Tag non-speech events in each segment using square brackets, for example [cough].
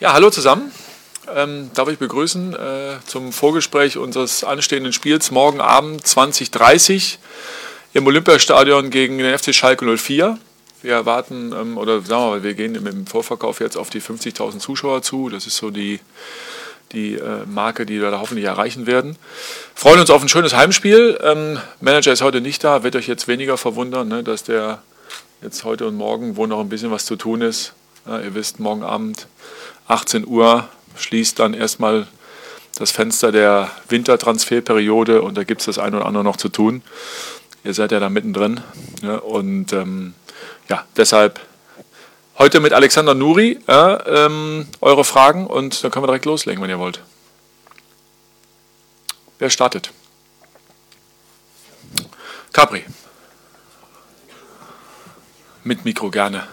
Ja, hallo zusammen. Ähm, darf ich begrüßen äh, zum Vorgespräch unseres anstehenden Spiels morgen Abend 2030 im Olympiastadion gegen den FC Schalke 04. Wir erwarten, ähm, oder sagen wir mal, wir gehen im Vorverkauf jetzt auf die 50.000 Zuschauer zu. Das ist so die, die äh, Marke, die wir da hoffentlich erreichen werden. Freuen uns auf ein schönes Heimspiel. Ähm, Manager ist heute nicht da, wird euch jetzt weniger verwundern, ne, dass der jetzt heute und morgen, wo noch ein bisschen was zu tun ist. Ja, ihr wisst, morgen Abend 18 Uhr schließt dann erstmal das Fenster der Wintertransferperiode und da gibt es das eine oder andere noch zu tun. Ihr seid ja da mittendrin. Ja, und ähm, ja, deshalb heute mit Alexander Nuri ja, ähm, eure Fragen und dann können wir direkt loslegen, wenn ihr wollt. Wer startet? Capri. Mit Mikro gerne.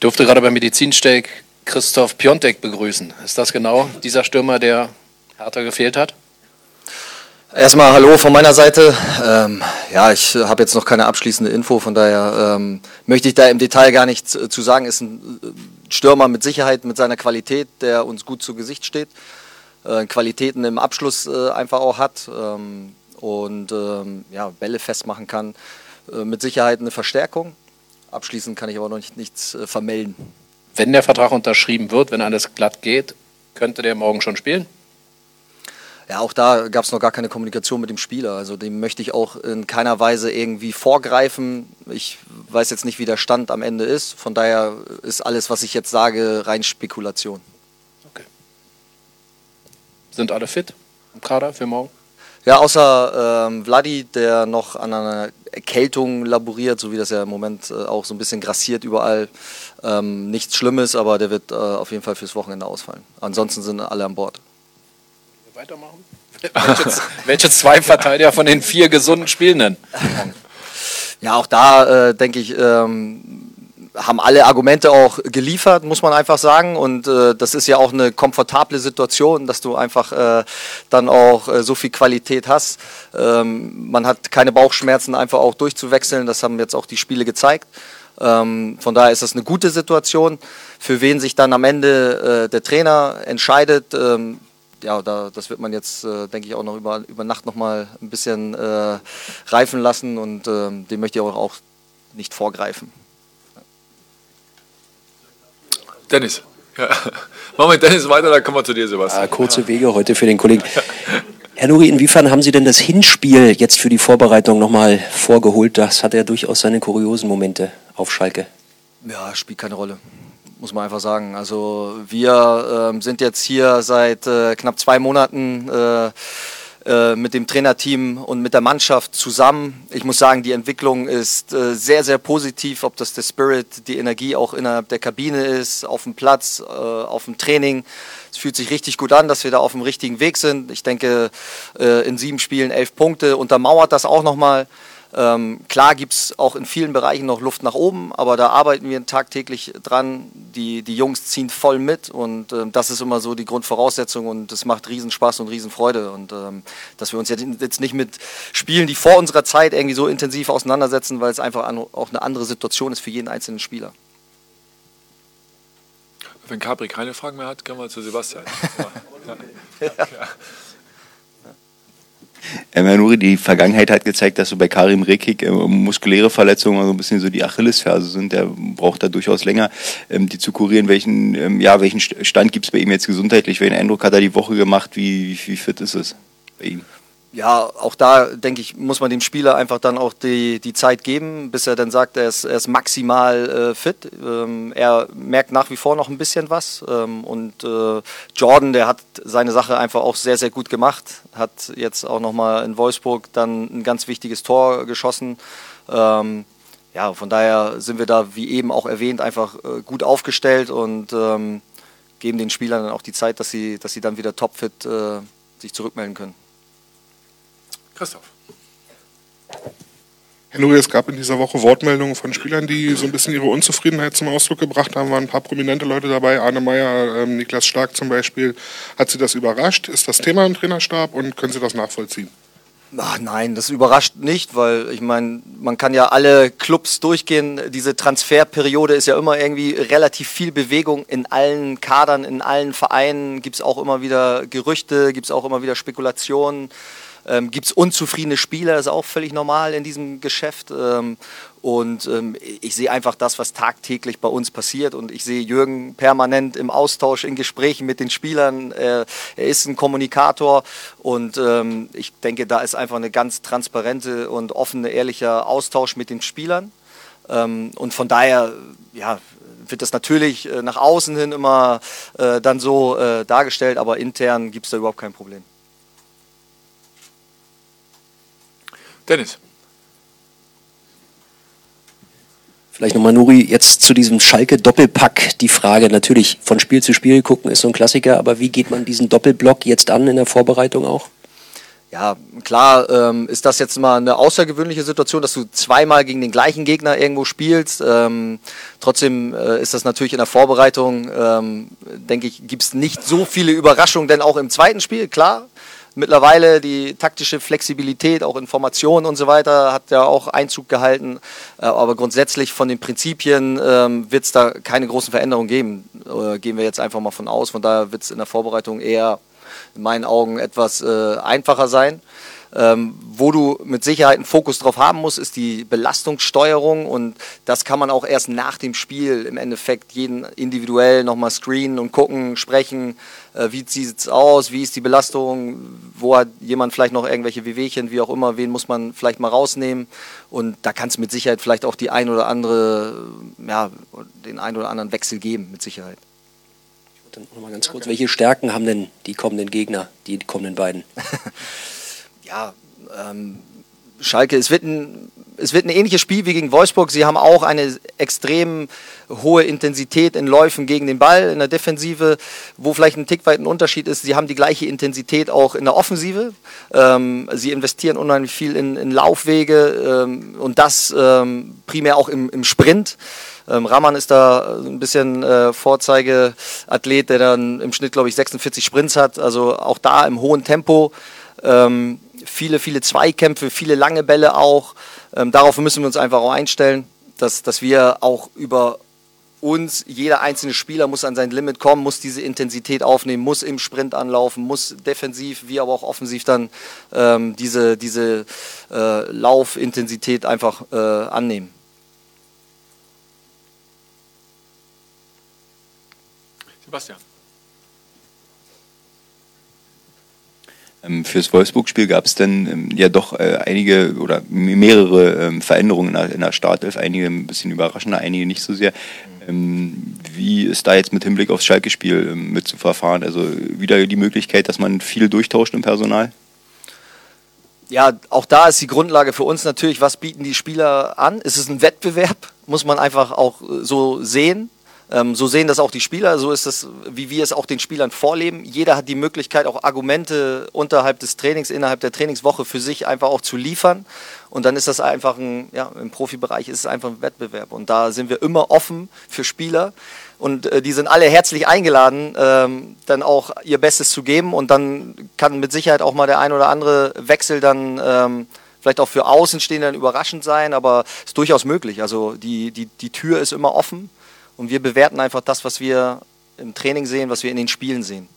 Ich durfte gerade beim Medizinsteak Christoph Piontek begrüßen. Ist das genau dieser Stürmer, der härter gefehlt hat? Erstmal Hallo von meiner Seite. Ähm, ja, ich habe jetzt noch keine abschließende Info, von daher ähm, möchte ich da im Detail gar nichts zu sagen. Ist ein äh, Stürmer mit Sicherheit, mit seiner Qualität, der uns gut zu Gesicht steht, äh, Qualitäten im Abschluss äh, einfach auch hat ähm, und ähm, ja, Bälle festmachen kann. Äh, mit Sicherheit eine Verstärkung. Abschließend kann ich aber noch nicht, nichts äh, vermelden. Wenn der Vertrag unterschrieben wird, wenn alles glatt geht, könnte der morgen schon spielen? Ja, auch da gab es noch gar keine Kommunikation mit dem Spieler. Also dem möchte ich auch in keiner Weise irgendwie vorgreifen. Ich weiß jetzt nicht, wie der Stand am Ende ist. Von daher ist alles, was ich jetzt sage, rein Spekulation. Okay. Sind alle fit im Kader für morgen? Ja, außer ähm, Vladi, der noch an einer Erkältung laboriert, so wie das ja im Moment äh, auch so ein bisschen grassiert überall. Ähm, nichts Schlimmes, aber der wird äh, auf jeden Fall fürs Wochenende ausfallen. Ansonsten sind alle an Bord. Weitermachen? [laughs] welche, welche zwei [laughs] Verteidiger von den vier gesunden spielen denn? Ja, auch da äh, denke ich, ähm, haben alle Argumente auch geliefert, muss man einfach sagen. Und äh, das ist ja auch eine komfortable Situation, dass du einfach äh, dann auch äh, so viel Qualität hast. Ähm, man hat keine Bauchschmerzen, einfach auch durchzuwechseln. Das haben jetzt auch die Spiele gezeigt. Ähm, von daher ist das eine gute Situation. Für wen sich dann am Ende äh, der Trainer entscheidet, ähm, ja, da, das wird man jetzt, äh, denke ich, auch noch über, über Nacht noch mal ein bisschen äh, reifen lassen und ähm, dem möchte ich auch, auch nicht vorgreifen. Dennis. Ja. [laughs] Machen wir Dennis weiter, dann kommen wir zu dir, Sebastian. Ah, kurze Wege heute für den Kollegen. Herr Nuri, inwiefern haben Sie denn das Hinspiel jetzt für die Vorbereitung nochmal vorgeholt? Das hat ja durchaus seine kuriosen Momente auf Schalke. Ja, spielt keine Rolle, muss man einfach sagen. Also wir äh, sind jetzt hier seit äh, knapp zwei Monaten äh, mit dem Trainerteam und mit der Mannschaft zusammen. Ich muss sagen, die Entwicklung ist äh, sehr, sehr positiv, ob das der Spirit, die Energie auch innerhalb der Kabine ist, auf dem Platz, äh, auf dem Training. Es fühlt sich richtig gut an, dass wir da auf dem richtigen Weg sind. Ich denke, in sieben Spielen elf Punkte untermauert das auch nochmal. Ähm, klar gibt es auch in vielen Bereichen noch Luft nach oben, aber da arbeiten wir tagtäglich dran. Die, die Jungs ziehen voll mit und ähm, das ist immer so die Grundvoraussetzung und es macht Riesenspaß und Riesenfreude. Und ähm, dass wir uns jetzt, jetzt nicht mit Spielen, die vor unserer Zeit irgendwie so intensiv auseinandersetzen, weil es einfach an, auch eine andere Situation ist für jeden einzelnen Spieler. Wenn Capri keine Fragen mehr hat, können wir zu Sebastian. [laughs] ja. Ja. [laughs] Ja. Herr Nuri, die Vergangenheit hat gezeigt, dass so bei Karim Rekik äh, muskuläre Verletzungen so ein bisschen so die Achillesferse sind. Der braucht da durchaus länger, ähm, die zu kurieren. Welchen, ähm, ja, welchen Stand gibt es bei ihm jetzt gesundheitlich? Welchen Eindruck hat er die Woche gemacht? Wie, wie fit ist es bei ihm? Ja, auch da denke ich, muss man dem Spieler einfach dann auch die, die Zeit geben, bis er dann sagt, er ist, er ist maximal äh, fit. Ähm, er merkt nach wie vor noch ein bisschen was. Ähm, und äh, Jordan, der hat seine Sache einfach auch sehr, sehr gut gemacht. Hat jetzt auch nochmal in Wolfsburg dann ein ganz wichtiges Tor geschossen. Ähm, ja, von daher sind wir da, wie eben auch erwähnt, einfach äh, gut aufgestellt und ähm, geben den Spielern dann auch die Zeit, dass sie, dass sie dann wieder topfit äh, sich zurückmelden können. Christoph. Herr Nuri, es gab in dieser Woche Wortmeldungen von Spielern, die so ein bisschen ihre Unzufriedenheit zum Ausdruck gebracht haben. Waren ein paar prominente Leute dabei, Arne Meyer, ähm, Niklas Stark zum Beispiel. Hat Sie das überrascht? Ist das Thema im Trainerstab und können Sie das nachvollziehen? Ach nein, das überrascht nicht, weil ich meine, man kann ja alle Clubs durchgehen. Diese Transferperiode ist ja immer irgendwie relativ viel Bewegung in allen Kadern, in allen Vereinen. Gibt es auch immer wieder Gerüchte, gibt es auch immer wieder Spekulationen. Ähm, Gibt es unzufriedene Spieler, das ist auch völlig normal in diesem Geschäft. Ähm, und ähm, ich sehe einfach das, was tagtäglich bei uns passiert. Und ich sehe Jürgen permanent im Austausch, in Gesprächen mit den Spielern. Er, er ist ein Kommunikator. Und ähm, ich denke, da ist einfach eine ganz transparente und offene, ehrlicher Austausch mit den Spielern. Ähm, und von daher, ja, wird das natürlich äh, nach außen hin immer äh, dann so äh, dargestellt, aber intern gibt es da überhaupt kein Problem. Dennis. Vielleicht nochmal, Nuri, jetzt zu diesem Schalke-Doppelpack. Die Frage natürlich, von Spiel zu Spiel gucken ist so ein Klassiker, aber wie geht man diesen Doppelblock jetzt an in der Vorbereitung auch? Ja, klar ähm, ist das jetzt mal eine außergewöhnliche Situation, dass du zweimal gegen den gleichen Gegner irgendwo spielst. Ähm, trotzdem äh, ist das natürlich in der Vorbereitung, ähm, denke ich, gibt es nicht so viele Überraschungen, denn auch im zweiten Spiel, klar, mittlerweile die taktische Flexibilität, auch Informationen und so weiter, hat ja auch Einzug gehalten. Äh, aber grundsätzlich von den Prinzipien ähm, wird es da keine großen Veränderungen geben. Äh, gehen wir jetzt einfach mal von aus. Von daher wird es in der Vorbereitung eher in meinen Augen etwas äh, einfacher sein. Ähm, wo du mit Sicherheit einen Fokus drauf haben musst, ist die Belastungssteuerung und das kann man auch erst nach dem Spiel im Endeffekt jeden individuell nochmal screenen und gucken, sprechen, äh, wie sieht es aus, wie ist die Belastung, wo hat jemand vielleicht noch irgendwelche Wehwehchen, wie auch immer, wen muss man vielleicht mal rausnehmen und da kann es mit Sicherheit vielleicht auch die ein oder andere, ja, den ein oder anderen Wechsel geben, mit Sicherheit. Dann noch mal ganz kurz, welche Stärken haben denn die kommenden Gegner, die kommenden beiden? [laughs] ja, ähm, Schalke, es wird, ein, es wird ein ähnliches Spiel wie gegen Wolfsburg. Sie haben auch eine extrem hohe Intensität in Läufen gegen den Ball in der Defensive, wo vielleicht ein Tick weit ein Unterschied ist. Sie haben die gleiche Intensität auch in der Offensive. Ähm, sie investieren unheimlich viel in, in Laufwege ähm, und das ähm, primär auch im, im Sprint. Ähm, Rahman ist da ein bisschen äh, Vorzeigeathlet, der dann im Schnitt, glaube ich, 46 Sprints hat. Also auch da im hohen Tempo. Ähm, viele, viele Zweikämpfe, viele lange Bälle auch. Ähm, darauf müssen wir uns einfach auch einstellen, dass, dass wir auch über uns, jeder einzelne Spieler muss an sein Limit kommen, muss diese Intensität aufnehmen, muss im Sprint anlaufen, muss defensiv wie aber auch offensiv dann ähm, diese, diese äh, Laufintensität einfach äh, annehmen. Sebastian. Fürs Wolfsburg-Spiel gab es dann ähm, ja doch äh, einige oder mehrere ähm, Veränderungen in der, in der Startelf, einige ein bisschen überraschender, einige nicht so sehr. wie ist da jetzt mit Hinblick aufs Schalke-Spiel mit zu verfahren? Also wieder die Möglichkeit, dass man viel durchtauscht im Personal? Ja, auch da ist die Grundlage für uns natürlich, was bieten die Spieler an? Ist es ein Wettbewerb? Muss man einfach auch äh, so sehen. Ähm, so sehen das auch die Spieler, so ist es, wie wir es auch den Spielern vorleben. Jeder hat die Möglichkeit, auch Argumente unterhalb des Trainings, innerhalb der Trainingswoche für sich einfach auch zu liefern. Und dann ist das einfach ein, ja, im Profibereich ist es einfach ein Wettbewerb. Und da sind wir immer offen für Spieler. Und äh, die sind alle herzlich eingeladen, ähm, dann auch ihr Bestes zu geben. Und dann kann mit Sicherheit auch mal der ein oder andere Wechsel dann ähm, vielleicht auch für Außenstehende überraschend sein, aber ist durchaus möglich. Also die, die, die Tür ist immer offen. Und wir bewerten einfach das, was wir im Training sehen, was wir in den Spielen sehen.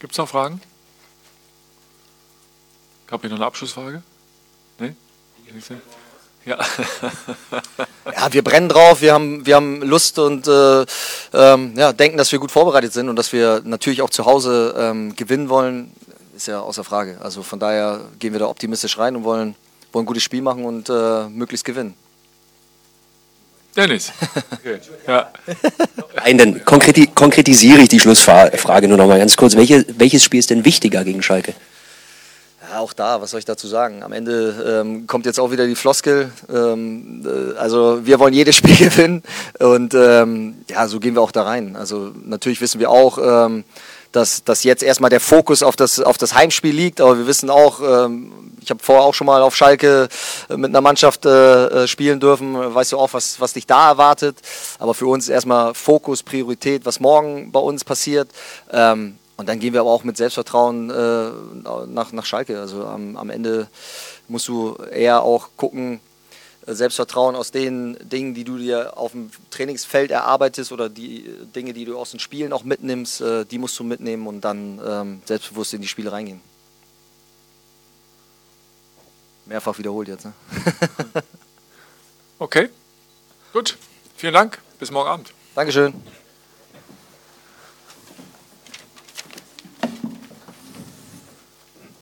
Gibt es noch Fragen? Gab hier noch eine Abschlussfrage? Nee? Ja. [laughs] ja, wir brennen drauf, wir haben, wir haben Lust und äh, ähm, ja, denken, dass wir gut vorbereitet sind und dass wir natürlich auch zu Hause ähm, gewinnen wollen ist ja außer Frage. Also von daher gehen wir da optimistisch rein und wollen, wollen ein gutes Spiel machen und äh, möglichst gewinnen. Dennis. [laughs] Okay. [laughs] Ja. Nein, dann konkreti konkretisiere ich die Schlussfrage nur noch mal ganz kurz. Welche, welches Spiel ist denn wichtiger gegen Schalke? Ja, auch da, was soll ich dazu sagen? Am Ende ähm, kommt jetzt auch wieder die Floskel. Ähm, äh, also wir wollen jedes [laughs] Spiel gewinnen und ähm, ja, so gehen wir auch da rein. Also natürlich wissen wir auch, ähm, dass, dass jetzt erstmal der Fokus auf das, auf das Heimspiel liegt, aber wir wissen auch, ähm, ich habe vorher auch schon mal auf Schalke äh, mit einer Mannschaft äh, äh, spielen dürfen. Weißt du auch, was, was dich da erwartet. Aber für uns erstmal Fokus, Priorität, was morgen bei uns passiert. Ähm, und dann gehen wir aber auch mit Selbstvertrauen äh, nach, nach Schalke. Also am, am Ende musst du eher auch gucken, Selbstvertrauen aus den Dingen, die du dir auf dem Trainingsfeld erarbeitest oder die Dinge, die du aus den Spielen auch mitnimmst, äh, die musst du mitnehmen und dann ähm, selbstbewusst in die Spiele reingehen. Mehrfach wiederholt jetzt. Ne? [laughs] okay, gut. Vielen Dank. Bis morgen Abend. Dankeschön.